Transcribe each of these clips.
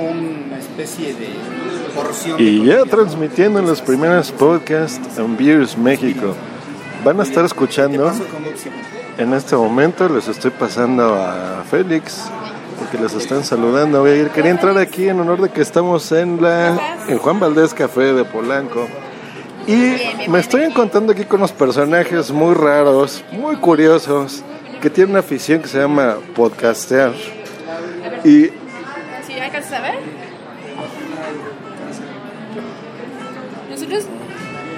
una especie de porción. Y ya transmitiendo los primeros podcasts en Beers México. Van a estar escuchando. En este momento les estoy pasando a Félix porque les están saludando. Voy a ir. Quería entrar aquí en honor de que estamos en la en Juan Valdés Café de Polanco. Y me estoy encontrando aquí con unos personajes muy raros, muy curiosos, que tienen una afición que se llama podcastear. Y ¿Sí alcanzas a ver? Nosotros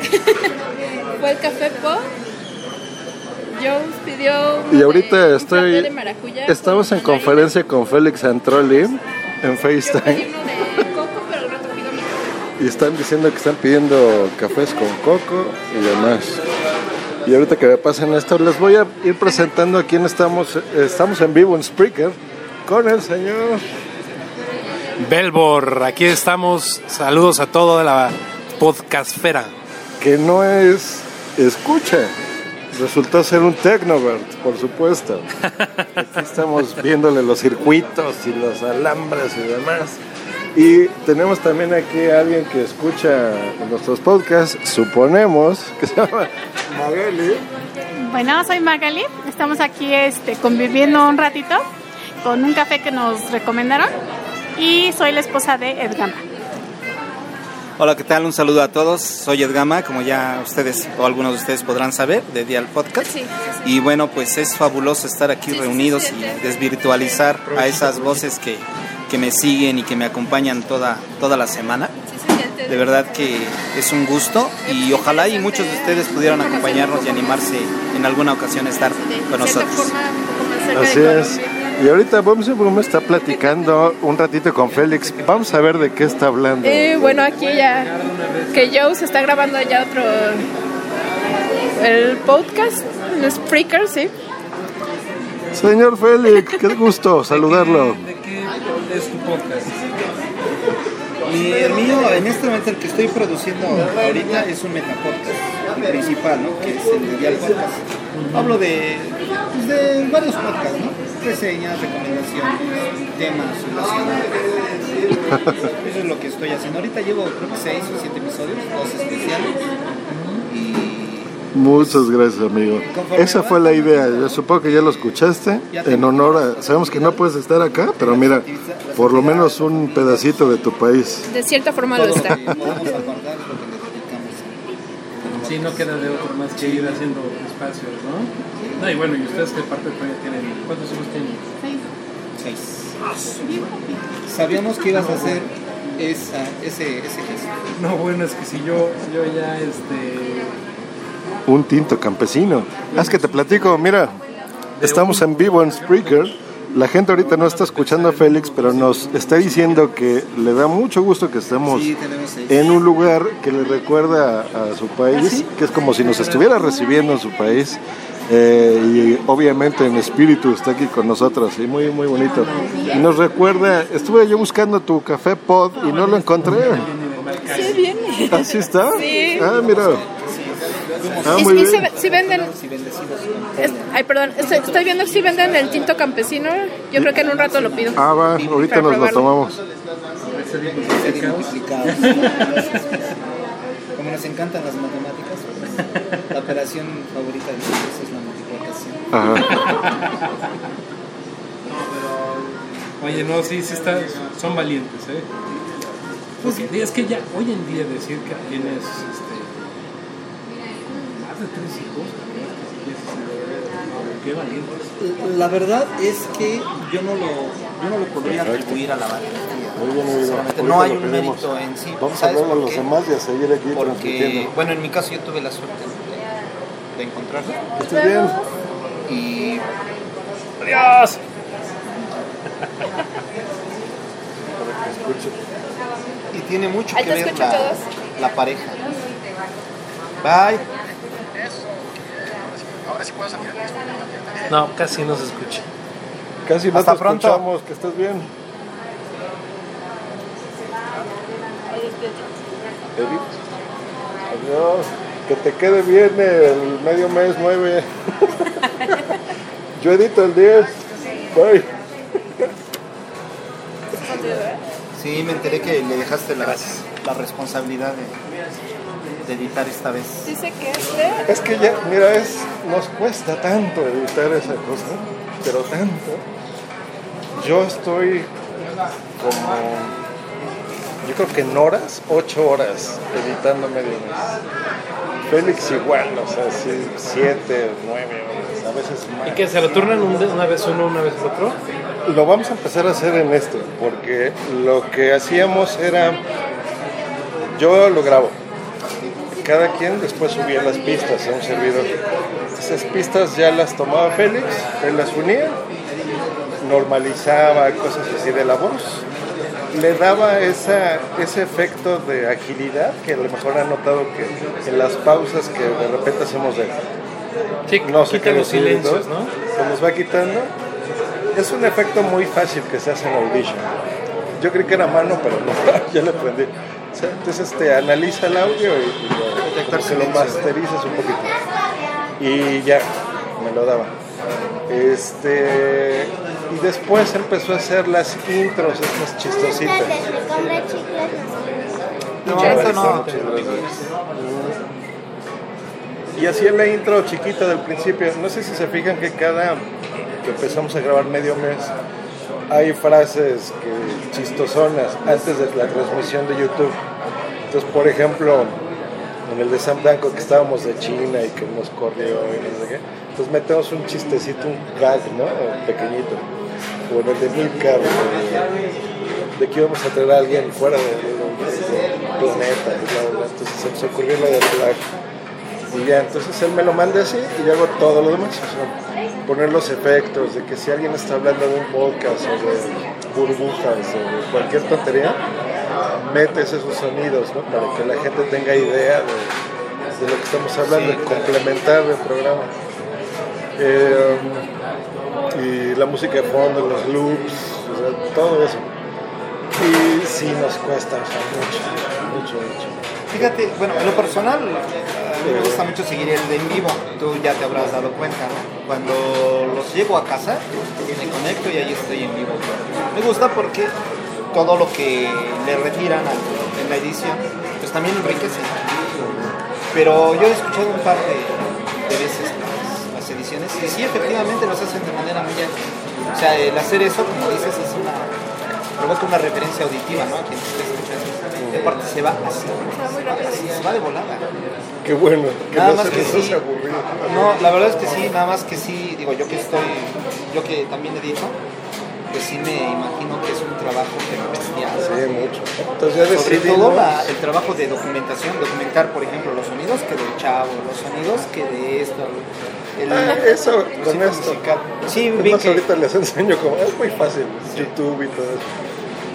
fue el café pop. Joe pidió Y ahorita de- estoy. de Estamos en conferencia con Félix Antrolli en FaceTime. Y están diciendo que están pidiendo cafés con coco y demás. Y ahorita que me pasen esto, les voy a ir presentando a quién estamos. Estamos en vivo en Spreaker con el señor. Belbor, aquí estamos. Saludos a toda la podcastfera. que no es escucha. Resultó ser un Technovert, por supuesto. Aquí estamos viéndole los circuitos y los alambres y demás. Y tenemos también aquí a alguien que escucha nuestros podcasts, suponemos, que se llama Magali. Bueno, soy Magali. Estamos aquí este, conviviendo un ratito con un café que nos recomendaron y soy la esposa de Edgama. Hola, ¿qué tal? Un saludo a todos. Soy Edgama, como ya ustedes o algunos de ustedes podrán saber, de Dial Podcast. Sí, sí, Y bueno, pues es fabuloso estar aquí reunidos sí, sí, y sí. desvirtualizar a esas voces que, que me siguen y que me acompañan toda, toda la semana. De verdad que es un gusto y ojalá y muchos de ustedes pudieran acompañarnos y animarse en alguna ocasión a estar con nosotros. Así es. Y ahorita vamos a está platicando un ratito con Félix. Vamos a ver de qué está hablando. Eh, bueno, aquí ya que Joe se está grabando ya otro el podcast, el Spreaker, sí. Señor Félix, qué gusto saludarlo. ¿De qué es tu podcast? Y el mío, en este momento, el que estoy produciendo ahorita es un metapodcast principal, ¿no? Que es el de Dial Podcast. Hablo de, pues, de varios podcasts, ¿no? Reseñas, recomendaciones, temas relacionados. Eso es lo que estoy haciendo. Ahorita llevo creo que seis o siete episodios, dos especiales. Y Muchas gracias, amigo. Esa fue la idea. Yo supongo que ya lo escuchaste. En honor a. Sabemos que no puedes estar acá, pero mira, por lo menos un pedacito de tu país. De cierta forma lo está. que podamos acordar es lo que le dedicamos. Sí, no queda de otro más que ir haciendo espacios, ¿no? No, y bueno, y ustedes que parte todavía tienen. ¿Cuántos hijos tienen? Seis. Sabíamos que ibas a hacer esa, ese, ese gesto. No, bueno, es que si yo, yo ya, este. Un tinto campesino. Haz que te platico, mira. Estamos en vivo en Spreaker. La gente ahorita no está escuchando a Félix, pero nos está diciendo que le da mucho gusto que estemos en un lugar que le recuerda a su país, que es como si nos estuviera recibiendo en su país. Eh, y obviamente en espíritu está aquí con nosotros y muy muy bonito y nos recuerda estuve yo buscando tu café pod y no lo encontré Sí, viene. así está Sí. ah mira ah Y, muy bien si venden. Es- ay, perdón, estoy, estoy viendo si venden el tinto campesino. Yo creo que en un rato lo pido. ah va ahorita nos lo tomamos. Como nos encantan las matemáticas, pues, la operación favorita de nosotros es la multiplicación. Ajá. Oye, no, sí, sí está, son valientes, ¿eh? Porque es que ya, hoy en día decir que tienes este, más de tres hijos, qué valientes. La verdad es que yo no lo, yo no lo podría atribuir a la valentía. No hay un pedimos. mérito en sí. Vamos a ¿Sabes hablar a los demás y a seguir aquí Porque, bueno, en mi caso yo tuve la suerte de, de encontrarlo. ¿Estás bien? Y ¡Adiós! y tiene mucho que ver la, la pareja. Bye. No, casi no se escucha. Casi no Hasta te pronto. escuchamos, que estés bien. Edith. Adiós. Que te quede bien el medio mes 9. Yo edito el 10. Bye. Sí, me enteré que le dejaste la, la responsabilidad de, de editar esta vez. Dice que es de... Es que ya, mira, es, nos cuesta tanto editar esa cosa, pero tanto. Yo estoy como, yo creo que en horas, ocho horas editando medio mes. Félix igual, o sea, sí, siete, nueve horas, a veces más. ¿Y que se lo turnan un de- una vez uno, una vez otro? Lo vamos a empezar a hacer en esto, porque lo que hacíamos era, yo lo grabo, cada quien después subía las pistas a un servidor. Esas pistas ya las tomaba Félix, él las unía, normalizaba cosas así de la voz, le daba esa, ese efecto de agilidad que a lo mejor ha notado que en las pausas que de repente hacemos de Sí, no sé quita los silencios, ¿no? Se nos va quitando. Es un efecto muy fácil que se hace en Audition. Yo creí que era mano, pero no, ya le aprendí. Entonces te analiza el audio y, y como que lo masterizas un poquito. Y ya, me lo daba. Este, y después empezó a hacer las intros, estas chistositas. No, eso no. Y hacía la intro chiquita del principio. No sé si se fijan que cada que empezamos a grabar medio mes hay frases que chistosonas antes de la transmisión de YouTube. Entonces, por ejemplo, en el de Sam Danko que estábamos de China y que nos corrió y no sé qué, entonces metemos un chistecito, un gag, ¿no? Pequeñito. O en el de Milcar, de, de que íbamos a traer a alguien fuera de- de- del planeta. Entonces se nos ocurrió lo del flag. Y ya, entonces él me lo manda así y yo hago todo lo demás. Poner los efectos de que si alguien está hablando de un podcast o de burbujas o de cualquier tontería, metes esos sonidos, ¿no? Para que la gente tenga idea de, de lo que estamos hablando, y complementar el programa. Eh, y la música de fondo, los loops, o sea, todo eso. Y sí nos cuesta, o sea, mucho, mucho, mucho. Fíjate, bueno, en lo personal, a mí me gusta mucho seguir el de en vivo. Tú ya te habrás dado cuenta, ¿no? Cuando los llego a casa, me conecto y ahí estoy en vivo. Me gusta porque todo lo que le retiran al- en la edición, pues también enriquece. Pero yo he escuchado un par de, de veces las, las ediciones y sí, efectivamente los hacen de manera muy ágil. O sea, el hacer eso, como dices, es una provoca una referencia auditiva, ¿no? A quien esté escuchando. Y aparte se va así, así, se va de volada. Qué bueno, que Nada no más que sí. No, la verdad es que sí, nada más que sí, digo, yo que estoy, yo que también edito, pues sí me imagino que es un trabajo pero bestial. Sí, mucho. Entonces ya Sobre decidimos. todo la- el trabajo de documentación, documentar, por ejemplo, los sonidos que del chavo, los sonidos que de esto, el, Ah, eso, con esto. musical. Sí, Es vi más, que, ahorita les enseño cómo. Es muy fácil, YouTube y todo eso.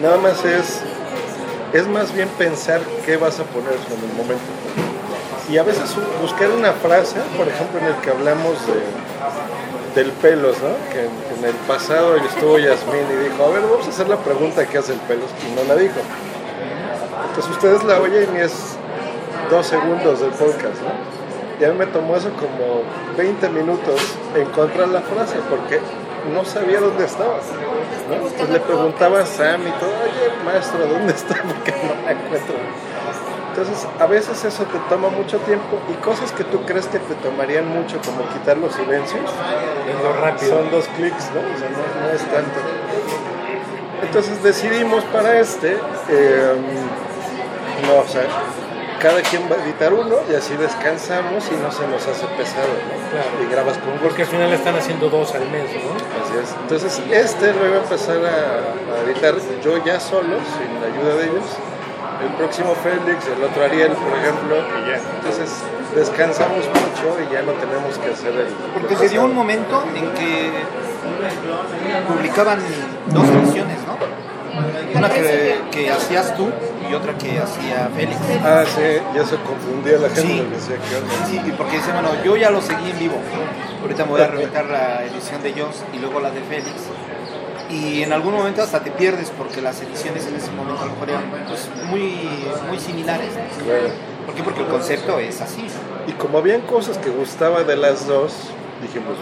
Nada más es. Es más bien pensar qué vas a poner en el momento. Y a veces buscar una frase, por ejemplo, en el que hablamos de, del pelos, ¿no? Que en, el pasado estuvo Yasmín y dijo, a ver, vamos a hacer la pregunta que hace el pelos, y no la dijo. Entonces ustedes la oyen y es dos segundos del podcast, ¿no? Y a mí me tomó eso como 20 minutos encontrar la frase, porque no sabía dónde estaba. ¿no? Entonces le preguntaba a Sam y todo, oye, maestro, ¿dónde está? Porque no la encuentro. Entonces, a veces eso te toma mucho tiempo y cosas que tú crees que te tomarían mucho, como quitar los silencios, Es lo rápido. son dos clics, ¿no? O sea, no, no es tanto. Entonces decidimos para este, eh, no, o sea, cada quien va a editar uno y así descansamos y no se nos hace pesado, ¿no? Claro. Y grabas con. Porque al final están haciendo dos al mes, ¿no? Así es. Entonces, este lo iba a empezar a, a editar yo ya solo, sin la ayuda de ellos. El próximo Félix, el otro Ariel, por ejemplo, y ya. Entonces, descansamos mucho y ya no tenemos que hacer el. porque se dio un momento en que publicaban dos ediciones, ¿no? Una que, que hacías tú y otra que hacía Félix. Ah, sí, ya se confundía la gente Sí. decía. Sí, y porque dice, bueno, yo ya lo seguí en vivo. Ahorita me voy a reventar la edición de Joss y luego la de Félix. Y en algún momento hasta te pierdes porque las ediciones en ese momento a lo mejor eran pues, muy, muy similares. ¿no? Claro. ¿Por qué? Porque el concepto es así. Y como habían cosas que gustaba de las dos, dijimos,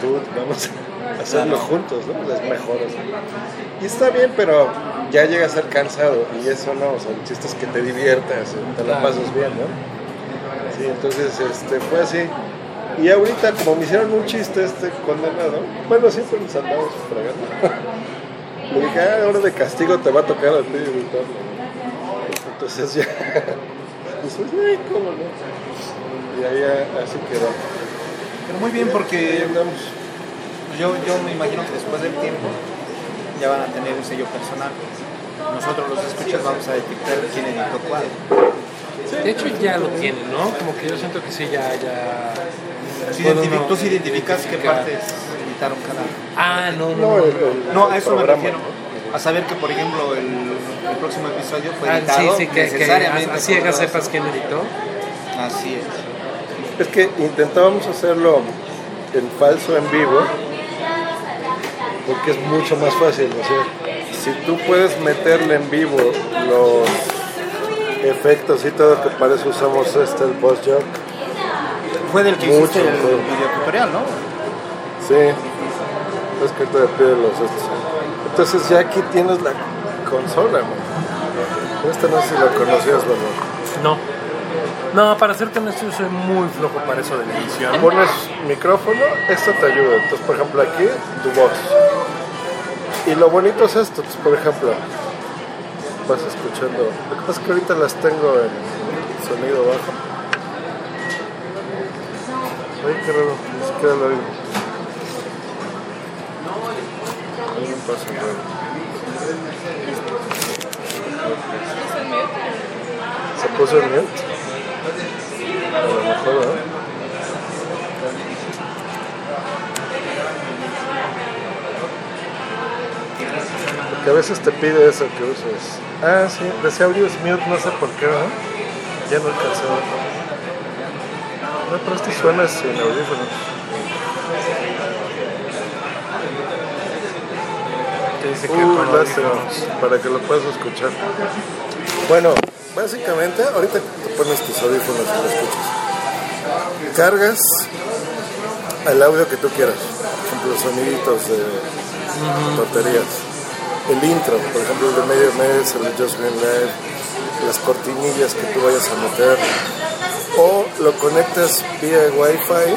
dude, vamos a hacerlo juntos, ¿no? Las mejores. Y está bien, pero ya llega a ser cansado y eso no, o sea, el chiste es que te diviertas, te lo pasas bien, ¿no? Sí, entonces este, fue así. Y ahorita, como me hicieron un chiste este condenado, bueno, siempre nos andamos fregando. Le dije, ah, ahora de castigo te va a tocar a ti. Entonces ya. Ay, ¿cómo no? Y ahí así quedó. Pero muy bien porque yo, yo me imagino que después del tiempo ya van a tener un sello personal. Nosotros los escuchas vamos a detectar quién editó cuál. De hecho ya lo tienen, ¿no? Como que yo siento que sí, ya... ya... Sí, identific- tú sí identificas qué partes editaron cada Ah, no, no. No, no. el, el- No, a eso me programa, refiero. ¿no? A saber que, por ejemplo, el, el próximo episodio fue Ah, editado sí, sí, que, que necesariamente a a ciegas por- sepas quién editó. Así es. Es que intentábamos hacerlo en falso en vivo porque es mucho más fácil. O sea, si tú puedes meterle en vivo los efectos y todo, que para eso usamos este, el post joke. Fue del que Mucho, hiciste el video tutorial, ¿no? Sí, es que te pide los estos. Entonces ya aquí tienes la consola, man. Esta no sé si la conocías, ¿verdad? No. No, para serte honesto, yo soy muy flojo para eso de la edición. Pones micrófono, esto te ayuda. Entonces, por ejemplo, aquí tu voz. Y lo bonito es esto, pues, por ejemplo, vas escuchando. Lo que pasa es que ahorita las tengo en sonido bajo. Ay, qué raro, ni siquiera lo oigo. Un paso raro. ¿Se puso en mute? A lo mejor, ¿no? Porque a veces te pide eso que uses. Ah, sí, decía audios mute, no sé por qué, ¿no? Ya no alcancé a ver. No, pero este suena sin audífonos. Dice que Uh, con para que lo puedas escuchar. Bueno, básicamente, ahorita te pones tus audífonos y lo escuchas. Cargas el audio que tú quieras. Por ejemplo, soniditos de tonterías. El intro, por ejemplo, el de medio mes, el de Just Green Live, las cortinillas que tú vayas a meter. Lo conectas vía Wi-Fi,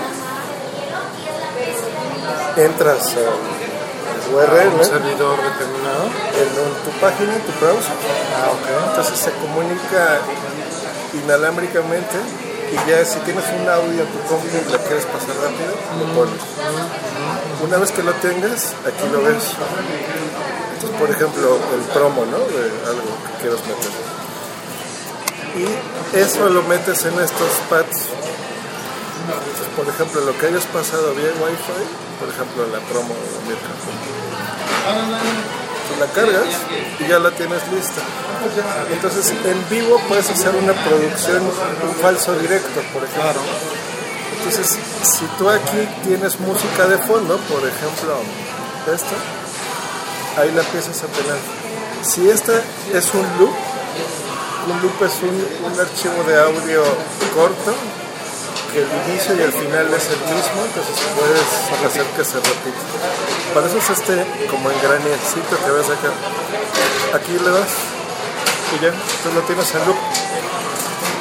entras al URL un servidor determinado. en tu página, en tu browser. Entonces se comunica inalámbricamente y ya si tienes un audio en tu compu y lo quieres pasar rápido, lo pones. Una vez que lo tengas, aquí lo ves. Entonces, por ejemplo, el promo, ¿no? De algo que quieras meter. Y eso lo metes en estos pads. Por ejemplo, lo que hayas pasado vía Wi-Fi, por ejemplo, la promo de Mirka. Tú la cargas y ya la tienes lista. Entonces, en vivo puedes hacer una producción, un falso directo, por ejemplo. Entonces, si tú aquí tienes música de fondo, por ejemplo, esta, ahí la empiezas a tener. Si esta es un loop, un loop es un, un archivo de audio corto que el inicio y el final es el mismo, entonces puedes hacer que se repita. Para eso es este como engranecito que ves acá. Aquí le das y ya, tú lo tienes en loop.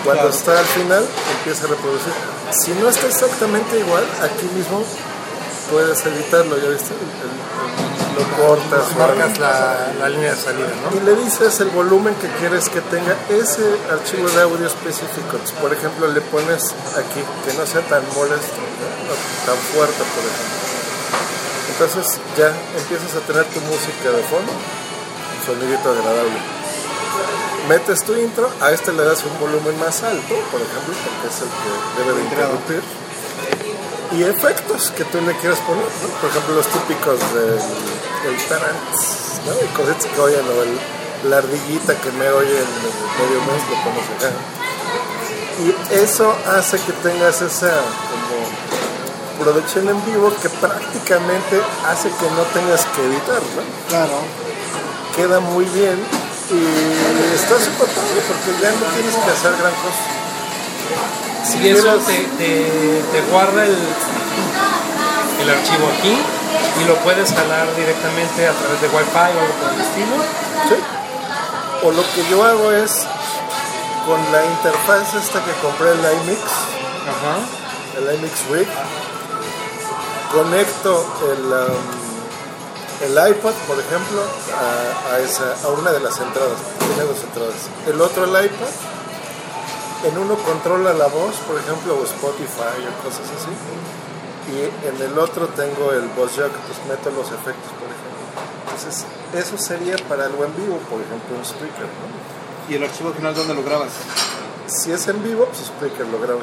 Cuando está al final, empieza a reproducir. Si no está exactamente igual, aquí mismo puedes editarlo, ya viste, El- el- lo cortas o Marcas la, la línea de salida, ¿no? y le dices el volumen que quieres que tenga ese archivo de audio específico. Entonces, por ejemplo, le pones aquí que no sea tan molesto, ¿no? tan fuerte, por ejemplo. Entonces ya empiezas a tener tu música de fondo, un sonidito agradable. Metes tu intro, a este le das un volumen más alto, por ejemplo, porque es el que debe de interrumpir. Y efectos que tú le quieras poner, ¿no? por ejemplo, los típicos del el tarant, ¿no? Y cositas que oyen, o el, la ardillita que me oye en el medio mes, lo pones acá. Y eso hace que tengas esa como producción en vivo que prácticamente hace que no tengas que editar, ¿no? Claro. Queda muy bien y está súper padre porque ya no tienes que hacer gran cosa. Si eso te, te, te guarda el, el archivo aquí y lo puedes jalar directamente a través de Wi-Fi o algo por el estilo. Sí. O lo que yo hago es con la interfaz esta que compré el iMix, Ajá. el iMix Rig, conecto el, um, el iPod, por ejemplo, a, a esa, a una de las entradas. Tiene dos entradas. El otro, el iPod, en uno controla la voz, por ejemplo, o Spotify o cosas así. Y en el otro tengo el voice jack, pues meto los efectos, por ejemplo. Entonces, eso sería para algo en vivo, por ejemplo, un speaker, ¿no? ¿Y el archivo final dónde lo grabas? Si es en vivo, pues Spreaker lo graba,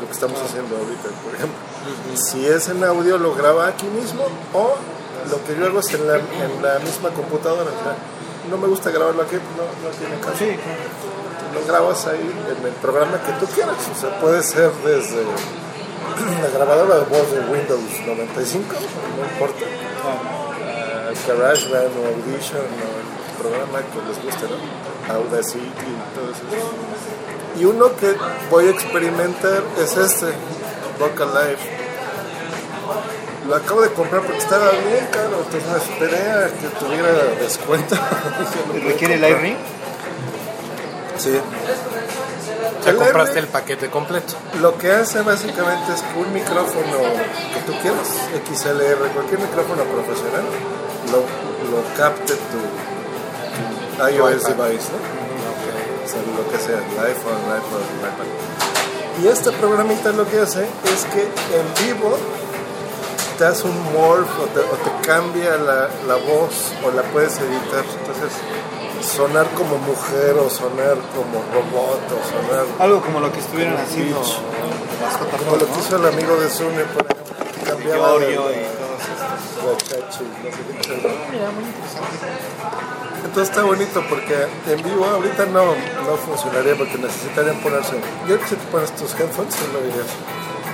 lo que estamos haciendo ahorita, por ejemplo. Si es en audio, lo graba aquí mismo o lo que yo hago es en la, en la misma computadora. no me gusta grabarlo aquí, pues no, no tiene caso. Sí, Lo grabas ahí en el programa que tú quieras. O sea, puede ser desde la grabadora de voz de Windows 95, no importa, a GarageBand o Audition o el programa que les guste, ¿no? Audacity y todo eso. Y uno que voy a experimentar es este, Vocal Live. Lo acabo de comprar porque estaba bien caro, entonces me esperé a que tuviera descuento. ¿Requiere el iRing? Sí. Ya El compraste el paquete completo. Lo que hace básicamente es que un micrófono que tú quieras, XLR, cualquier micrófono profesional, lo, lo capte tu, tu iOS device, ¿no? O sea, lo que sea, el iPhone, el iPod, el iPad. Y este programita lo que hace es que en vivo te hace un morph o te, o te cambia la, la voz o la puedes editar. Entonces, sonar como mujer o sonar como robot o sonar Algo como lo que estuvieron haciendo las como lo que hizo el amigo de Sune, por ejemplo, que ¿no? cambiaba de, no. Entonces está bonito porque en vivo ahorita no, no funcionaría porque necesitarían ponerse. Yo creo que si te pones tus headphones, sí lo dirías.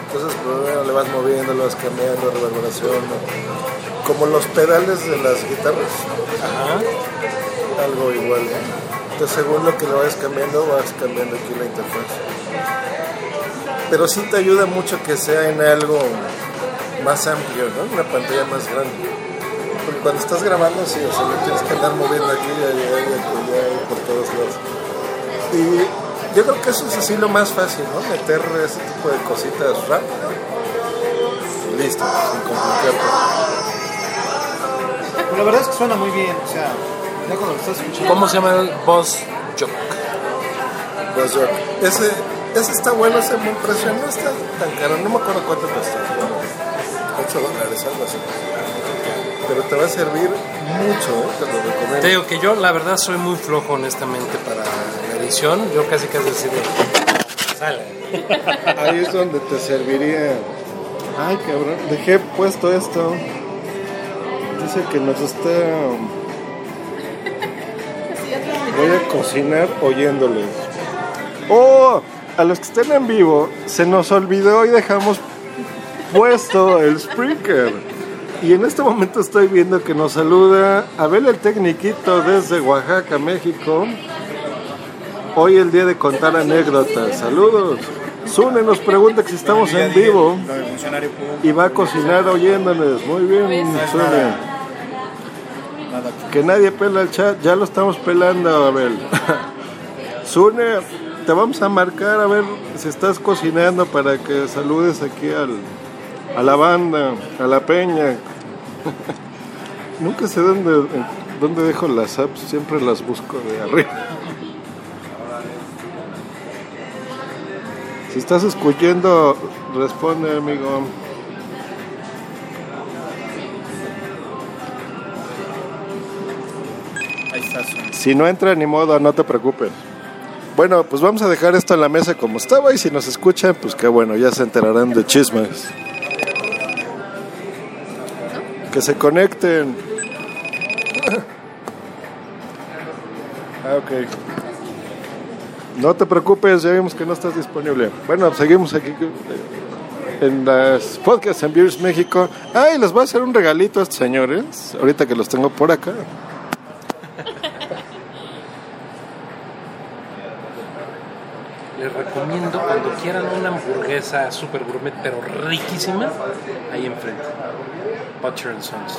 Entonces primero le vas moviendo, le vas cambiando, reverberación. ¿no? Como los pedales de las guitarras, Ajá. Algo igual. ¿no? Entonces según lo que le vayas cambiando, vas cambiando aquí la interfaz. Pero sí te ayuda mucho que sea en algo más amplio, ¿no? Una pantalla más grande. Porque cuando estás grabando, sí, o sea, le tienes que andar moviendo aquí allá allá y por todos lados. Y yo creo que eso es así lo más fácil, ¿no? Meter ese tipo de cositas rápido. Listo, sin complicarte. La verdad es que suena muy bien, o sea, ¿Cómo se llama el Boss Jock? Pues yo, ese, ese está bueno, ese buen precio, no está tan caro, no me acuerdo cuánto cuesta, 8 dólares, algo así. Pero te va a servir mucho, ¿eh? te lo recomiendo. Te digo que yo, la verdad, soy muy flojo, honestamente, para la edición. Yo casi casi decido. Sale. Ahí es donde te serviría. Ay, cabrón, dejé puesto esto. Dice que nos está. Voy a cocinar oyéndoles. ¡Oh! A los que estén en vivo, se nos olvidó y dejamos puesto el Spreaker. Y en este momento estoy viendo que nos saluda Abel el Tecniquito desde Oaxaca, México. Hoy el día de contar anécdotas. Saludos. Sune nos pregunta que si estamos en vivo y va a cocinar oyéndonos. Muy bien, Sune. Que nadie pela el chat, ya lo estamos pelando, Abel. Sune, te vamos a marcar a ver si estás cocinando para que saludes aquí al, a la banda, a la peña. Nunca sé dónde, dónde dejo las apps, siempre las busco de arriba. Si estás escuchando, responde, amigo. Si no entra ni modo, no te preocupes. Bueno, pues vamos a dejar esto en la mesa como estaba y si nos escuchan, pues qué bueno, ya se enterarán de chismes. Que se conecten. Ah, ok. No te preocupes, ya vimos que no estás disponible. Bueno, seguimos aquí en las podcasts en Beers México. Ay, les voy a hacer un regalito a estos señores, ahorita que los tengo por acá. Les recomiendo cuando quieran una hamburguesa super gourmet, pero riquísima, ahí enfrente. Butcher and Sons.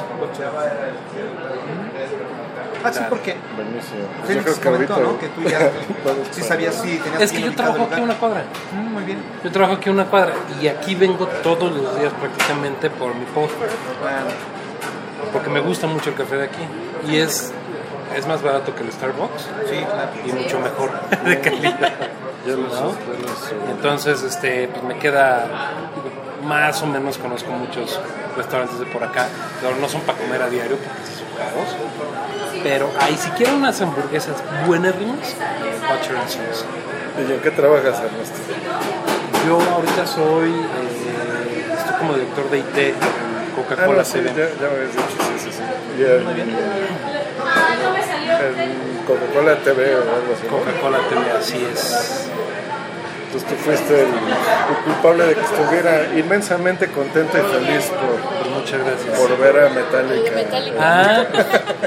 Ah, sí, porque Buenísimo. Yo Félix creo que comentó, ahorita ¿no? Que tú ya sí sabías si tenías Es que yo trabajo aquí una cuadra. Mm, Muy bien. Yo trabajo aquí a una cuadra y aquí vengo todos los días prácticamente por mi post. Bueno, Porque me gusta mucho el café de aquí. Y es, es más barato que el Starbucks sí, claro. y mucho mejor de calidad. Ya los- ¿no? ya Entonces, este, pues me queda, más o menos conozco muchos restaurantes de por acá, pero no son para comer a diario porque sí son caros. Pero ahí si quiero unas hamburguesas buenas rimas, Butcher and Sons. ¿Y en qué trabajas, Ernesto? Yo ahorita soy, eh, estoy como director de IT en Ah, Coca-Cola no, sí, TV. ya, ya me habías dicho, sí, sí, sí. Y en, en Coca-Cola TV o algo así. Coca-Cola TV, así es. Entonces tú fuiste el, el culpable de que estuviera inmensamente contento y feliz por, Pues muchas gracias. por ver a Metallica. Ah,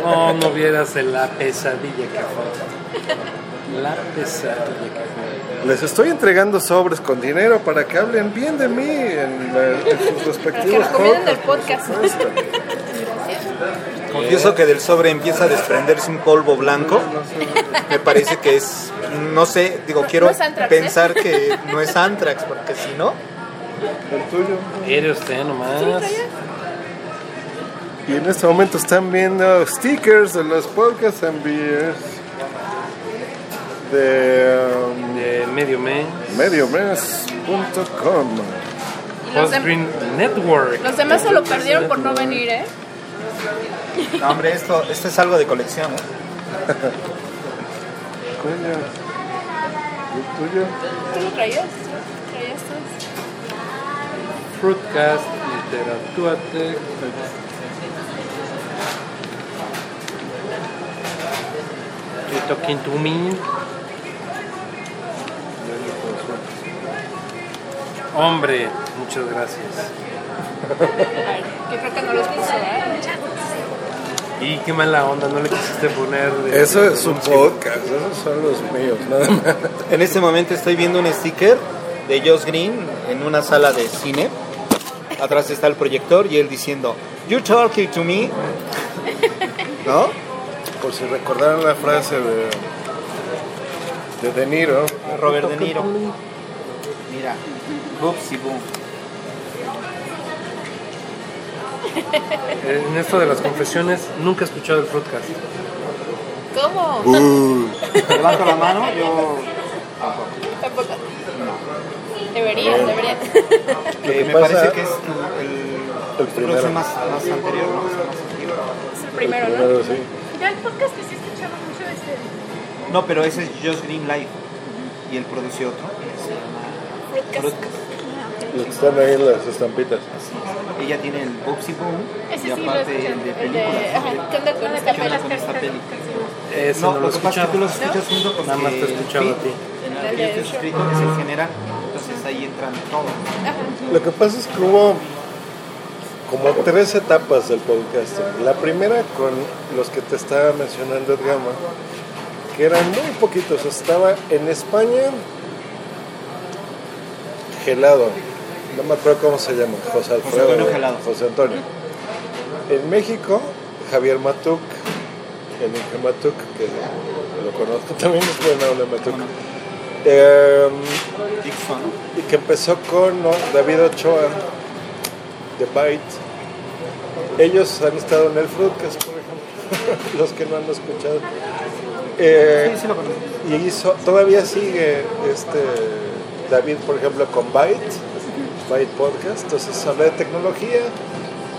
no, no vieras de la pesadilla que fue. La pesadilla que fue. Les estoy entregando sobres con dinero para que hablen bien de mí en, la- en sus Que respectivos recomienden el podcasts. podcast. Confieso que del sobre empieza a desprenderse un polvo blanco. Me parece que es, no sé, digo, quiero No ¿eh? pensar que no es Antrax, porque si no, El tuyo. Eres usted nomás. Y en este momento están viendo stickers de los podcasts and beers de um, De medio mes. mediomes.com. Los, dem- Green Network. los demás se lo perdieron por no venir, ¿eh? No, hombre, esto, esto es algo de colección. ¿eh? Coño. ¿El tuyo? ¿Tú lo traías? ¿Traías tú? Fruitcast, Literatúate. You talking to me? Hombre, muchas gracias. Ay, yo creo que no los puso, ¿eh? Y qué mala onda, no le quisiste poner. de- Eso es un podcast, esos son los míos, nada más. En este momento estoy viendo un sticker de Josh Green en una sala de cine. Atrás está el proyector y él diciendo, You talking to me? ¿No? Por si recordaron la frase de, de De Niro, Robert De Niro. Mira, boopsie boom. En esto de las confesiones, nunca he escuchado el Fruitcast. ¿Cómo? Levanto la mano, yo Tampoco. Deberías, deberías. que me pasa- parece que es el, El primero. más, más anterior, ¿no? Más antiguo. Es el primero, ¿no? Primero, sí. Yo el podcast que sí escuchaba mucho este. No, pero ese es Josh Green Live. Y él produció otro que se llama Fruitcast. Los que están ahí las estampitas. Ella tiene el Ese y aparte el de El películas. de, ajá, ¿Qué onda con esta No, lo que pasa es que tú los escuchas junto con Nada más te he escuchado a ti. En escrito es el general, entonces ahí entran todos. Lo que pasa es que hubo como tres etapas del podcasting. La primera con los que te estaba mencionando Edgama, que eran muy poquitos. Estaba en España Gelado, no me acuerdo cómo se llama, José Alfredo. Antonio Gelado. José Antonio. En México, Javier Matuk, el Inge Matuk, que lo conozco también, es bueno de Matuk. Dixon. y que empezó con. David Ochoa de Byte. Ellos han estado en el Fruitcast, por ejemplo, los que no han escuchado. Eh, Sí, sí lo conozco. y hizo, todavía sigue este David, por ejemplo, con Byte, Byte Podcast, entonces habla de tecnología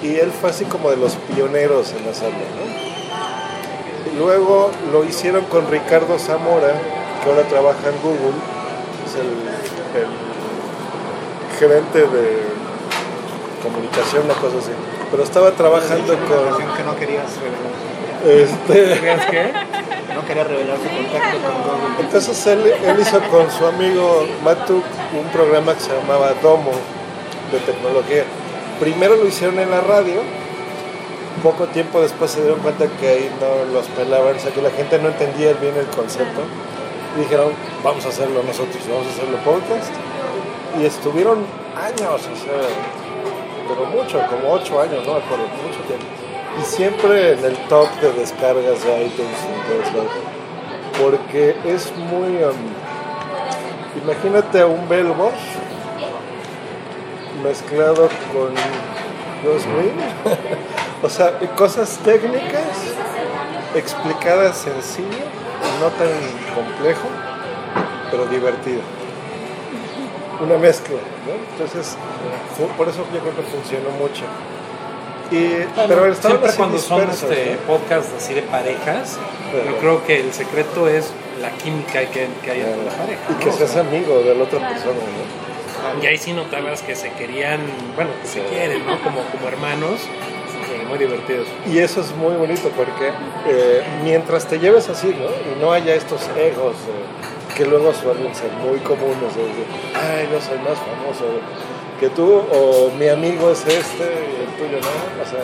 y él fue así como de los pioneros en la sala, ¿no? Y luego lo hicieron con Ricardo Zamora, que ahora trabaja en Google, es el, el gerente de comunicación, una cosa así. Pero estaba trabajando con canción que no querías revelar. Este No quería revelar su contacto con Google. Entonces él, él hizo con su amigo Matuk un programa que se llamaba Domo de tecnología. Primero lo hicieron en la radio, poco tiempo después se dieron cuenta que ahí no los pelaban, o sea que la gente no entendía bien el concepto. Y dijeron, vamos a hacerlo nosotros, vamos a hacerlo podcast. Y estuvieron años, o sea, pero mucho, como ocho años, no me acuerdo, mucho tiempo. Y siempre en el top de descargas de iTunes en todos lados. Porque es muy... um, imagínate un Belmont mezclado con... Mío. o sea, cosas técnicas explicadas sencillo, no tan complejo, pero divertido. Una mezcla, ¿no? Entonces, por eso yo creo que funcionó mucho. Y, pero estaban Siempre cuando son este, ¿no? podcasts así de parejas, yo creo que el secreto es la química que, que hay entre la pareja. Y que seas amigo de la otra persona, ¿no? Y ahí sí notabas que se querían, bueno, que se quieren, ¿no? Como, como hermanos, sí, muy divertidos. Y eso es muy bonito porque eh, mientras te lleves así, ¿no? Y no haya estos egos eh, que luego suelen ser muy comunes, de, de, ay, no soy más famoso que tú, o mi amigo es este y el tuyo no, o sea,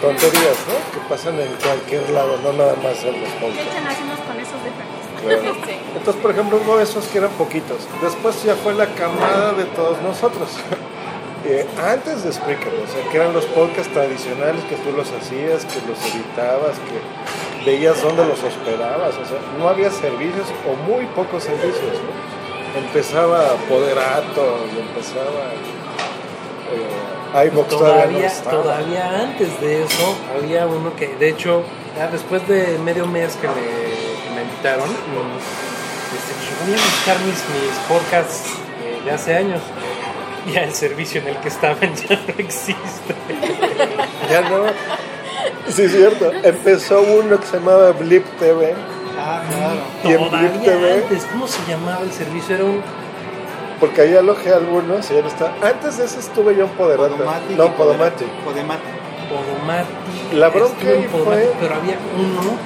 tonterías, ¿no? Que pasan en cualquier lado, no nada más en los ¿Qué podcasts. echan hacemos con esos defectos? Claro. Sí. Entonces, por ejemplo, hubo esos que eran poquitos. Después ya fue la camada de todos nosotros. Eh, antes de Spreaker, o sea, que eran los podcasts tradicionales que tú los hacías, que los editabas, que veías dónde los hospedabas, o sea, no había servicios o muy pocos servicios, ¿no? Empezaba Poderato y empezaba eh, iVoox todavía, no Todavía, estaba. todavía antes de eso, había uno que, de hecho, ya después de medio mes que me, que me invitaron, mm, este, yo voy a buscar mis, mis podcasts eh, de hace años. Ya el servicio en el que estaban ya no existe. Ya no. Sí, es cierto. Empezó uno que se llamaba Blip TV. Ah, claro. Y en Blip Todavía TV, antes, ¿cómo se llamaba el servicio? Era un porque ahí alojé algunos y ya no está. Antes de ese estuve yo en. Podomatic. No, Podomatic. Podomatic. Podomatic. La bronca ahí fue- Pero había uno.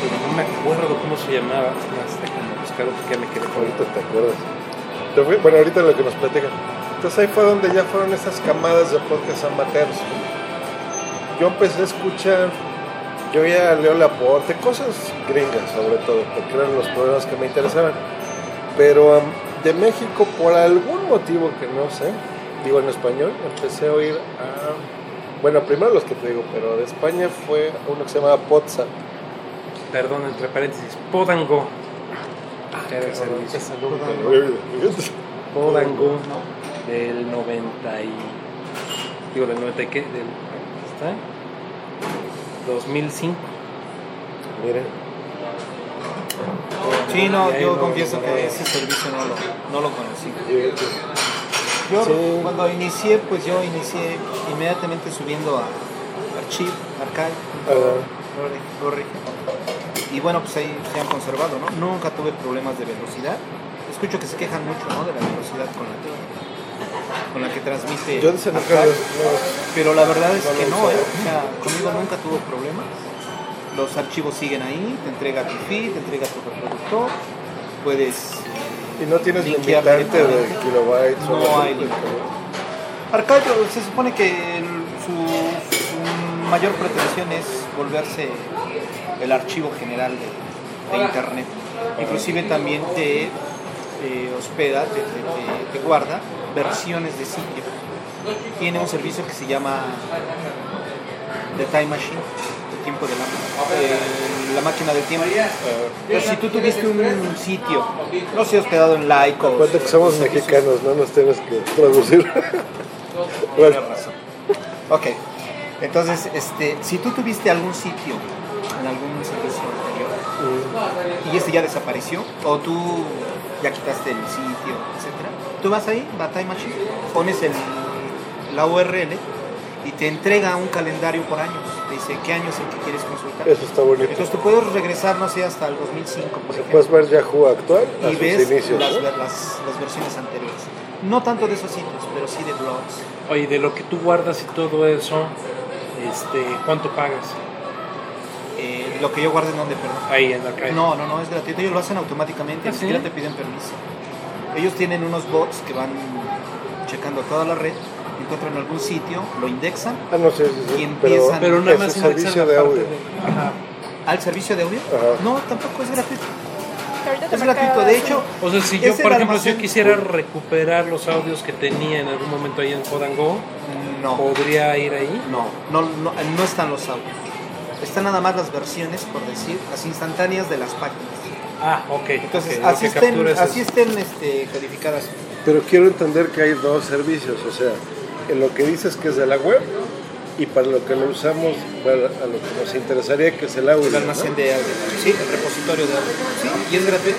Pero no me acuerdo cómo se llamaba. Porque ya me quedé con Ahorita te acuerdas. Bueno, ahorita lo que nos platican. Entonces ahí fue donde ya fueron esas camadas de podcast amateurs. Yo empecé a escuchar, yo ya leo Laporte, cosas gringas sobre todo, porque eran los programas que me interesaban. Pero am, de México, por algún motivo que no sé, digo en español, empecé a oír a. Bueno, primero los que te digo, pero de España fue uno que se llamaba Podzap. Perdón, entre paréntesis. Podango. Era el servicio. Podango del 90 y... Digo, del 90 y qué? Del, ¿Está? 2005. Miren. Sí, no, yo no, confieso no, que ese servicio no lo, no lo conocí. Yo Sí. cuando inicié, pues yo inicié inmediatamente subiendo a Archive, Archive. Gorri. Y bueno, pues ahí se han conservado, ¿no? Nunca tuve problemas de velocidad. Escucho que se quejan mucho, ¿no? De la velocidad con la que, con la que transmite. Yo no, Pero la verdad es que no. ¿eh? O sea, conmigo nunca tuvo problemas. Los archivos siguen ahí, te entrega tu feed, te entrega tu reproductor. Puedes. Y no tienes limitante de kilobytes. o No hay. Archive se supone que el- su, su mayor pretensión es volverse el archivo general de, de Internet. Inclusive también te eh, hospeda, te, te- te- te guarda versiones de sitio. Tiene un servicio que se llama The Time Machine, el tiempo de la, eh, la máquina del tiempo. Entonces, si tú tuviste un sitio, no sé, hospedado en Laico, Acuérdate que somos mexicanos, no nos tienes que traducir. bueno, Tienes razón. Ok, entonces, este, si tú tuviste algún sitio en algún servicio anterior y este ya desapareció, o tú ya quitaste el sitio, etcétera, tú vas ahí, Time Machine, pones el, la URL y te entrega un calendario por años. Te dice qué año es el que quieres consultar. eso está bonito. Entonces tú puedes regresar, no sé, hasta el 2005, por ejemplo Puedes ver Yahoo actual a y sus ves inicios. las, ¿no? las, las versiones anteriores. No tanto de esos sitios, pero sí de blogs. Oye, de lo que tú guardas y todo eso, este, ¿cuánto pagas? Lo que yo guarde en donde, perdón. Ahí en Archive. No, no, no, es gratuito. Ellos lo hacen automáticamente, ¿Ah, ni sí? siquiera te piden permiso. Ellos tienen unos bots que van checando toda la red, encuentran algún sitio, lo indexan Ah, no sé, sí, sí, Y pero, empiezan- Pero nada es más servicio la de audio. de- Ajá. al servicio de audio. Ajá. No, tampoco es gratuito. Es gratuito, de hecho. O sea, si yo, por ejemplo, si yo quisiera recuperar los audios que tenía en algún momento ahí en Codango, No, ¿podría ir ahí? no, no, no, no están los audios. Están nada más las versiones, por decir, las instantáneas de las páginas. Ah, ok. Entonces, así, estén, es así estén este, codificadas. Pero quiero entender que hay dos servicios, o sea, en lo que dices que es de la web y para lo que lo usamos, para a lo que nos interesaría que es el audio. El almacén ¿no? de audio. Sí, el repositorio de audio. Sí, y es gratuito.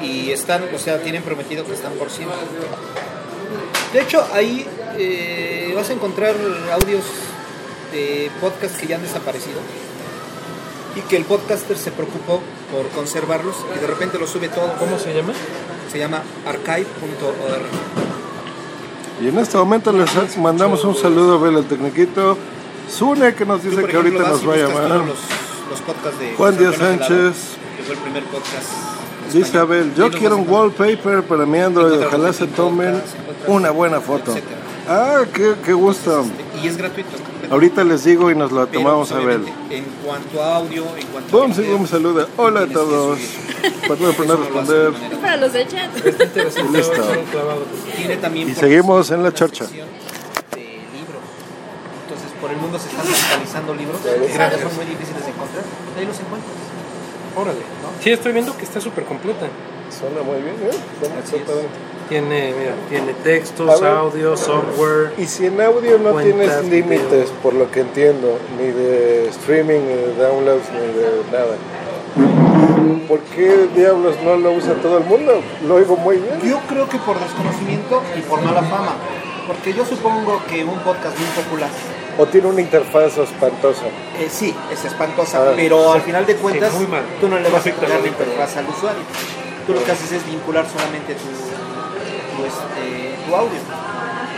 Y están, o sea, tienen prometido que están por siempre. De hecho, ahí eh, vas a encontrar audios de podcast que ya han desaparecido y que el podcaster se preocupó por conservarlos y de repente los sube todo. ¿Cómo se llama? Se llama archive.org. Y en este momento les mandamos un saludo a Bel el Tecniquito. Sune que nos Tú, dice que ahorita nos va a llamar. Los, los podcasts de Juan Díaz Sánchez. que fue el primer podcast. Dice. Abel, yo quiero un wallpaper para mi Android, ojalá se tomen una buena foto. Ah, qué, qué gusto. Y es gratuito. Ahorita les digo y nos lo Pero, tomamos a ver. En cuanto a audio, en cuanto Boom, a sí, boom, saluda. Hola a todos. Para no poner no responder. de Es para los de chat. Está interesante. Listo. Y seguimos en la chorcha. De libros. Entonces, por el mundo se están digitalizando libros que ahora son muy difíciles de encontrar. Ahí los encuentras. Órale. Sí, estoy viendo que está súper completa. Suena muy bien, ¿eh? Suena. Tiene, mira, tiene textos, ver. audio, software. Y si en audio no tienes límites, por lo que entiendo, ni de streaming, ni de downloads, ni de nada. ¿Por qué diablos no lo usa todo el mundo? Lo oigo muy bien. Yo creo que por desconocimiento y por mala fama. Porque yo supongo que un podcast muy popular, O tiene una interfaz espantosa. eh, sí, es espantosa, Ah, pero al final de cuentas muy mal. tú no le vas a poner la la interfaz al usuario. Tú lo que haces es vincular solamente tu, tu, este, tu audio.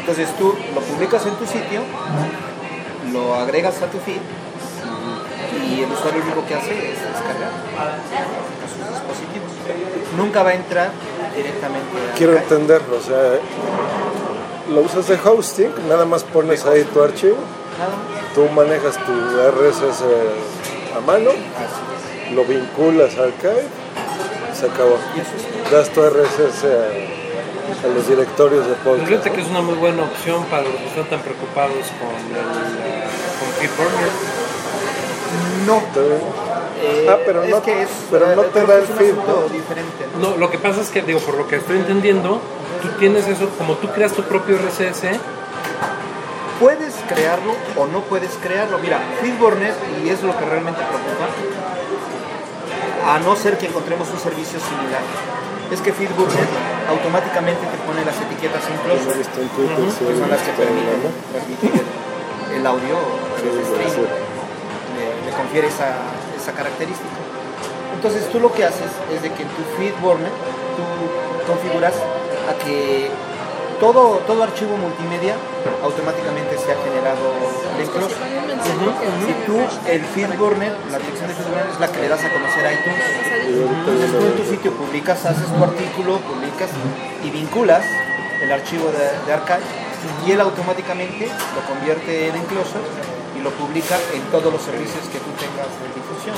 Entonces tú lo publicas en tu sitio, lo agregas a tu feed y el usuario lo único que hace es descargar a sus dispositivos. Nunca va a entrar directamente a Quiero entenderlo, o sea, lo usas de hosting, nada más pones ahí tu archivo, tú manejas tu RSS a mano, lo vinculas al Archive, se acabó. Das tu RSS a, a los directorios de Pues podcast. fíjate que es una muy buena opción para los que están tan preocupados con el con FeedBurner. No. Eh, Ah, pero es no- que es, pero no eh, te creo da el feed, ¿no? ¿no? No, lo que pasa es que, digo, por lo que estoy entendiendo, tú tienes eso, como tú creas tu propio RSS, Puedes crearlo o no puedes crearlo. Mira, Feedburner, y es lo que realmente preocupa, a no ser que encontremos un servicio similar, es que Feedburner automáticamente te pone las etiquetas incluso, que son las que permiten transmitir el, el audio Sí, streaming. sí. Le, le confiere esa, esa característica. Entonces tú lo que haces es de que en tu Feedburner tú configuras a que todo, todo archivo multimedia automáticamente sea generado de enclosure. Si tú, el Feedburner, la dirección de Feedburner es la que le das a conocer a iTunes. Entonces tú en tu sitio publicas, haces tu artículo, publicas y vinculas el archivo de, de archive y él automáticamente lo convierte en enclosure y lo publica en todos los servicios que tú tengas de difusión.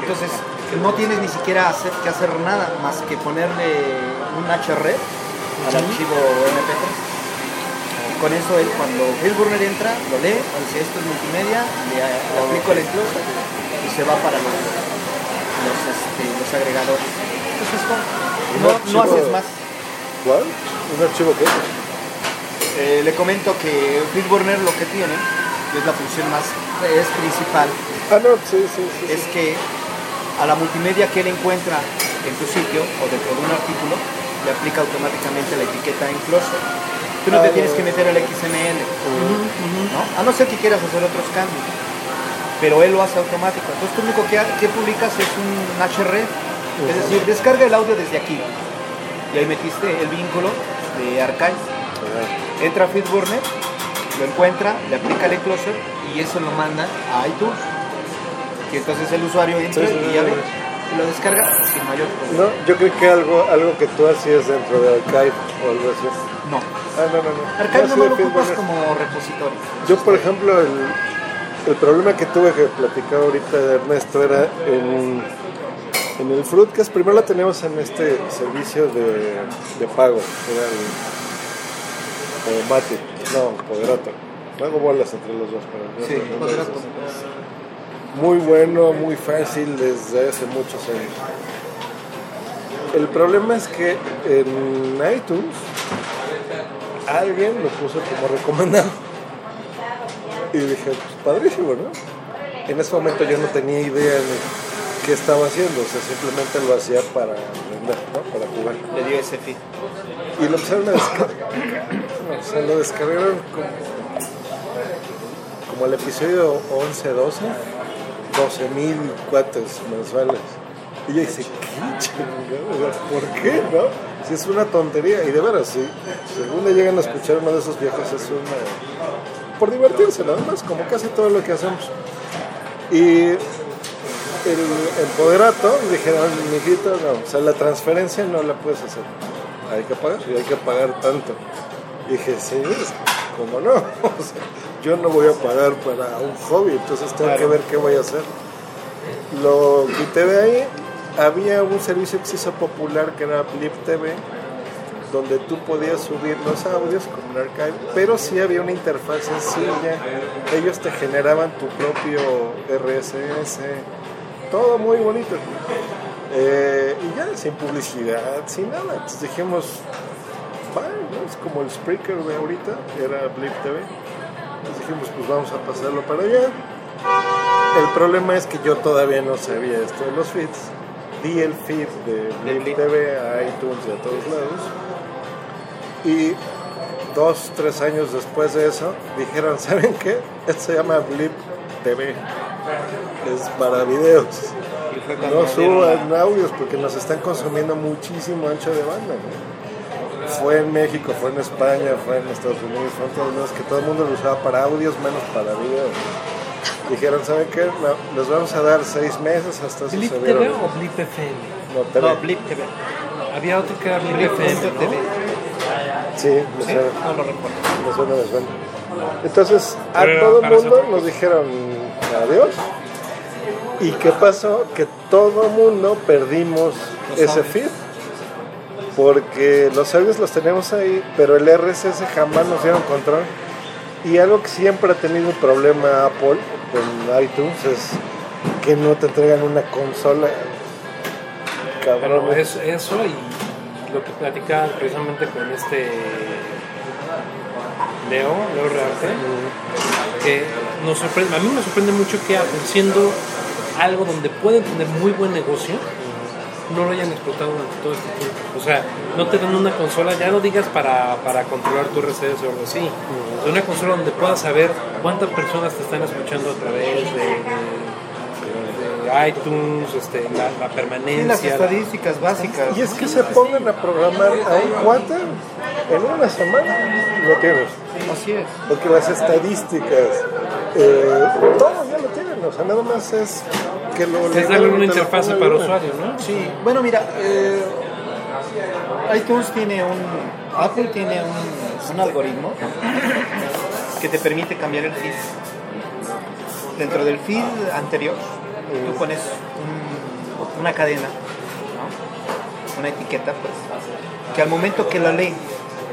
Entonces no tienes ni siquiera hacer, que hacer nada más que ponerle un HR al archivo MP3. Y con eso él cuando Burner entra, lo lee, dice esto es multimedia, le, aplico el enclosure y se va para los, los, este, los agregadores. Entonces no, no, no haces más. ¿Cuál? ¿Un archivo qué? Eh, le comento que Burner lo que tiene, que es la función más es principal, Ah, no, sí, sí, sí. es que a la multimedia que él encuentra en tu sitio o dentro de un artículo, le aplica automáticamente la etiqueta enclosure. Tú no te tienes que meter al XML, ¿no? A no ser que quieras hacer otros cambios. Pero él lo hace automático. Entonces tú lo único que, que publicas es un HR, es decir, descarga el audio desde aquí. Y ahí metiste el vínculo de archive. Entra a Feedburner, lo encuentra, le aplica el enclosure y eso lo manda a iTunes. Y entonces el usuario entra y ya ve, y lo descarga sin mayor problema. No, yo creí que algo, algo que tú hacías dentro de Archive o algo así. No. Ah, no, no, no. Archive No, no lo ocupas como repositorio. Yo, por ejemplo, el, el problema que tuve que platicar ahorita de Ernesto era en En el Fruitcast primero la tenemos en este servicio de, de pago, era el o Mate, no, Poderato. Hago bolas entre los dos, pero Sí, Poderato. Muy bueno, muy fácil desde hace muchos años. El problema es que en iTunes alguien lo puso como recomendado. Y dije, pues padrísimo, ¿no? En ese momento yo no tenía idea de qué estaba haciendo, o sea, simplemente lo hacía para vender, ¿no? Para jugar. Le dio ese feed. Y lo empezaron a descargar. O sea, lo descargaron como, como el episodio 11, 12, 12 mil cuates mensuales. Y yo dije, ¿qué? ¿Por qué, no? Si es una tontería. Y de veras, sí. Algún día llegan a escuchar uno de esos viejos, es una. por divertirse, nada más, como casi todo lo que hacemos. Y el empoderato dijeron, mijito, no, o sea, la transferencia no la puedes hacer. Hay que pagar, y hay que pagar tanto. Y dije, sí, ¿cómo no? O sea, yo no voy a pagar para un hobby, entonces tengo que ver qué voy a hacer. Lo quité de ahí. Había un servicio que se hizo popular que era Blip TV, donde tú podías subir los audios con un archive, pero sí había una interfaz sencilla. Ellos te generaban tu propio RSS, todo muy bonito. Eh, y ya sin publicidad, sin nada. Entonces dijimos, ¿no? es como el Spreaker de ahorita, que era Blip TV. Entonces dijimos, pues vamos a pasarlo para allá. El problema es que yo todavía no sabía esto de los feeds. Di el feed de Blip. TV a iTunes y a todos lados. Y dos, tres años después de eso, dijeron, ¿saben qué? Esto se llama Blip TV. Es para videos. No suban audios porque nos están consumiendo muchísimo ancho de banda. ¿no? Fue en México, fue en España, fue en Estados Unidos, fue en todos lados que todo el mundo lo usaba para audios menos para videos. Dijeron, ¿saben qué? No, les vamos a dar seis meses hasta si ¿Blip se TV o Blip FM? No, TV. No, Blip TV. Había otro que era Blip, Blip FM, ¿no? TV. Sí, me suena, No lo recuerdo. me suena, me suena. Entonces, a Pero todo el mundo nos dijeron adiós. ¿Y qué pasó? Que todo el mundo perdimos Los ese feed. Porque los audios los tenemos ahí, pero el RSS jamás nos dieron control. Y algo que siempre ha tenido un problema Apple con iTunes es que no te entregan una consola. Cabrón. Bueno, es, eso y lo que platicaba precisamente con este Leo, Leo Rearte, que nos sorprende, a mí me sorprende mucho que Apple, siendo algo donde pueden tener muy buen negocio, no lo hayan explotado durante todo este tiempo. O sea, no te dan una consola, ya no digas para, para controlar tu RCS o algo así, de una consola donde puedas saber cuántas personas te están escuchando a través de, de- de iTunes, este, la, permanencia. las estadísticas básicas. Y es que se pongan a programar a un cuate en una semana lo tienes. Así es. Porque las estadísticas, eh, todo ya lo tienen. O sea, nada más es que lo Es darle una interfaz para bien. usuario, ¿no? Sí, bueno, mira, eh, iTunes tiene un. Apple tiene un, un algoritmo que te permite cambiar el feed. Dentro del feed anterior, tú pones un- una cadena, ¿no? una etiqueta, pues, que al momento que la lee,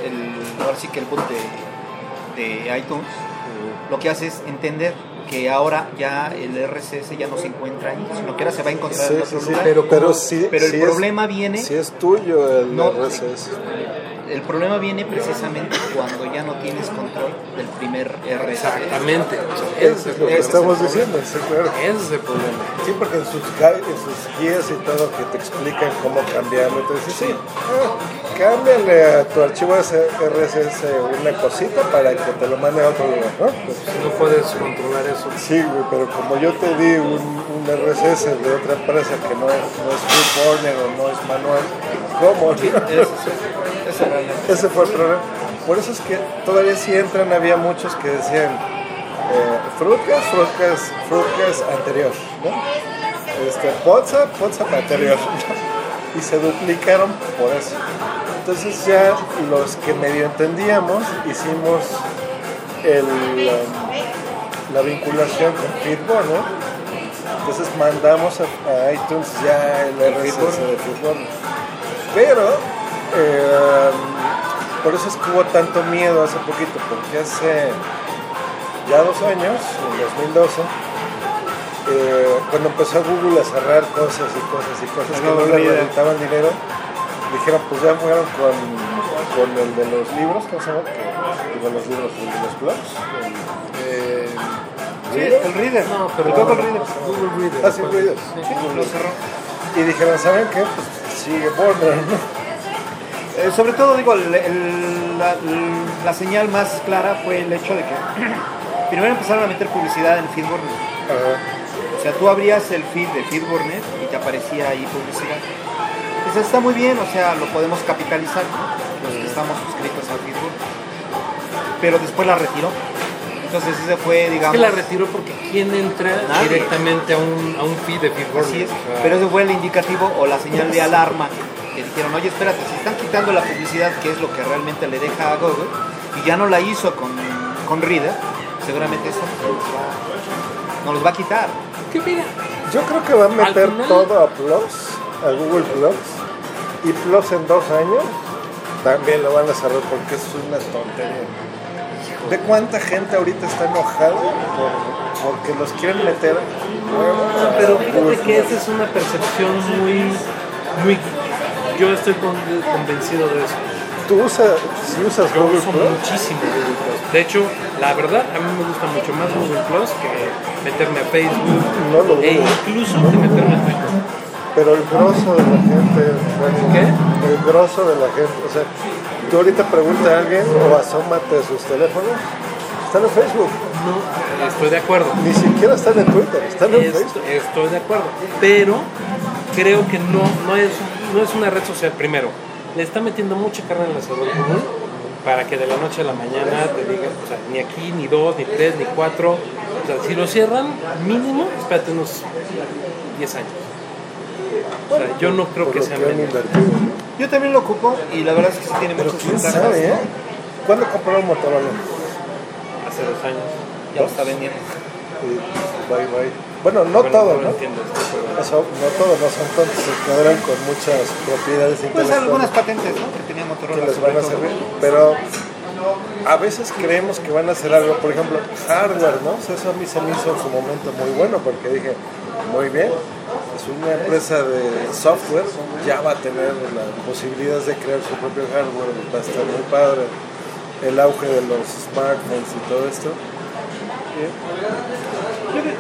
el, ahora sí que el bot de, de iTunes, lo que hace es entender que ahora ya el RSS ya no se encuentra ahí, sino que ahora se va a encontrar Sí, en sí, otro sí, lugar. pero, pero, sí, Pero el sí es- problema viene, Si es tuyo el No, RSS. El problema viene precisamente cuando ya no tienes control del primer RSS. Exactamente. Eso es lo que estamos diciendo, sí, claro. Ese es el problema. Sí, porque en sus, en sus guías y todo que te explican cómo cambiarlo, te dicen, sí, ah, cámbiale a tu archivo RSS una cosita para que te lo mande a otro lugar, ¿no? Pues, No puedes controlar eso. sí, güey, pero como yo te di un, un RSS de otra empresa que no es, no es o no es manual, ¿cómo? Ese realmente. Ese fue el problema. Por eso es que todavía si entran había muchos que decían eh, Fruitcast, Fruitcast, Fruitcast anterior, ¿no? Este, WhatsApp, WhatsApp anterior. y se duplicaron por eso. Entonces ya los que medio entendíamos hicimos el, um, la vinculación con Fitbo, ¿no? Entonces mandamos a, a iTunes ya el RSS de Feedburner. Pero, eh, por eso es que hubo tanto miedo hace poquito, porque hace ya dos años, en 2012, eh, cuando empezó Google a cerrar cosas y cosas y cosas que no le necesitaban dinero, dijeron pues ya fueron con, con el de los libros, ¿cómo se llama? Digo, los libros, el de los blogs. Eh, sí, el Reader. No, pero el Google Reader. Google Reader. Ah, sí, Reader. Sí, lo cerró. Y dijeron, ¿saben qué? Pues sigue Warner, ¿no? Eh, sobre todo, digo, el- el- la, la señal más clara fue el hecho de que primero empezaron a meter publicidad en FeedBurner. O sea, tú abrías el feed de FeedBurner y te aparecía ahí publicidad. Entonces está muy bien, o sea, lo podemos capitalizar, ¿no? los que estamos suscritos al FeedBurner. Pero después la retiró. Entonces ese fue, digamos... que la retiró porque ¿quién entra Nadie. directamente a un, a un feed de Feedburner? Así es, O sea, pero ese fue el indicativo o la señal de alarma dijeron, oye, espérate, si están quitando la publicidad, que es lo que realmente le deja a Google, y ya no la hizo con, con Reader, seguramente eso nos va, nos los va a quitar. que mira, Yo creo que va a meter final- todo a Plus, a Google Plus, y Plus en dos años también lo van a cerrar porque es una tontería. ¿De cuánta gente ahorita está enojada por- porque los quieren meter a pero fíjate que esa es una percepción muy, muy... Yo estoy con- convencido de eso. ¿Tú usas, si usas Yo Google uso Plus? muchísimo Google Plus. De hecho, la verdad, a mí me gusta mucho más Google Plus que meterme a Facebook No lo e incluso que meterme a Twitter. Pero el grosso de la gente, ¿Qué? el grosso de la gente, o sea, tú ahorita pregunta a alguien o asómate a sus teléfonos, están en Facebook, No, estoy de acuerdo. ni siquiera están en Twitter, están en Facebook. estoy de acuerdo. Pero creo que no, no, es, no es una red social primero. Le está metiendo mucha carne en el asador Google para que de la noche a la mañana te digan, o sea, ni aquí, ni dos, ni tres, ni cuatro. O sea, si lo cierran, mínimo, espérate unos 10 años. O sea, yo no creo que sea menos. Yo también lo ocupo y la verdad es que sí tiene muchas quién ventajas. sabe, ¿eh? ¿Cuándo compraron Motorola? Hace dos años. Ya lo está vendiendo. Bye bye. Bueno, no Bueno, todo, no ¿no? entiendo esto, pero- Eso, no todo, no son tontos, se quedarán con muchas propiedades Pues algunas intelectuales patentes ¿no? que tenía que Motorola. les sobre van a servir, pero a veces creemos que van a hacer algo, por ejemplo, hardware, ¿no? O sea, eso a mí se me hizo en su momento muy bueno porque dije, muy bien, es una empresa de software, ya va a tener las posibilidades de crear su propio hardware, va a estar muy padre, el auge de los smartphones y todo esto.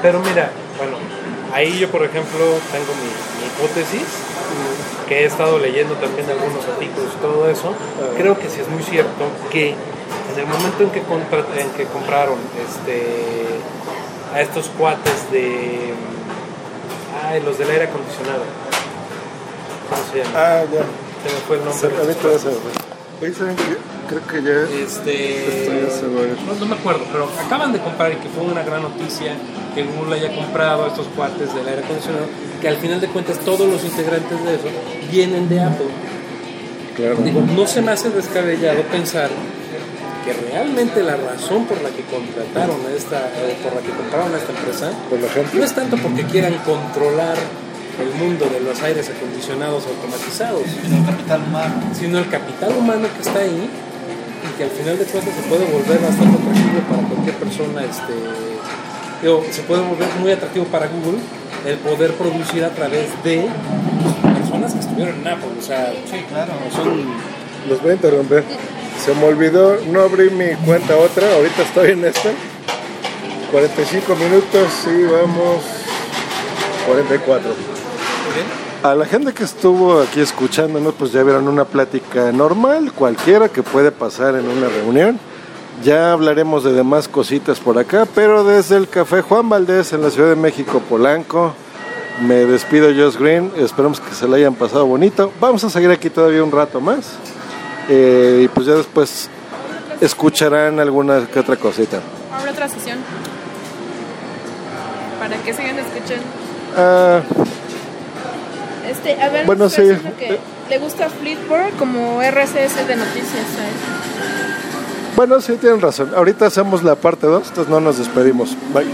Pero mira, bueno, ahí yo por ejemplo tengo mi, mi hipótesis, que he estado leyendo también algunos artículos y todo eso. Creo que sí es muy cierto que en el momento en que, contra- en que compraron este, a estos cuates de... Ay, los del aire acondicionado. ¿Cómo se llama? Ah, ya. Se me fue el Se, nombre. se Creo que ya... Este, Esto ya se va a ir. no, no me acuerdo, pero acaban de comprar y que fue una gran noticia que Google haya comprado estos cuates del aire acondicionado, que al final de cuentas todos los integrantes de eso vienen de Apple. Claro. Digo, no se me hace descabellado pensar que realmente la razón por la que contrataron a esta, eh, por la que compraron a esta empresa, Por no es tanto porque quieran controlar el mundo de los aires acondicionados automatizados, El capital humano. sino el capital humano que está ahí y que al final de cuentas se puede volver bastante atractivo para cualquier persona, este, digo, se puede volver muy atractivo para Google el poder producir a través de personas que estuvieron en Apple, o sea, Sí, claro. son Los voy a interrumpir. Se me olvidó, no abrí mi cuenta otra, ahorita estoy en esta. 45 minutos y vamos 44. A la gente que estuvo aquí escuchándonos, pues ya vieron una plática normal, cualquiera que puede pasar en una reunión. Ya hablaremos de demás cositas por acá, pero desde el Café Juan Valdés en la Ciudad de México, Polanco, me despido Josh Green, esperamos que se la hayan pasado bonito. Vamos a seguir aquí todavía un rato más eh, y pues ya después escucharán alguna que otra cosita. Habrá otra sesión. Para que sigan escuchando. Ah, Este, a ver, Bueno, sí. que le gusta Flipboard como RSS de noticias, ¿sabes? bueno, sí tienen razón. Ahorita hacemos la parte 2, entonces no nos despedimos. Bye.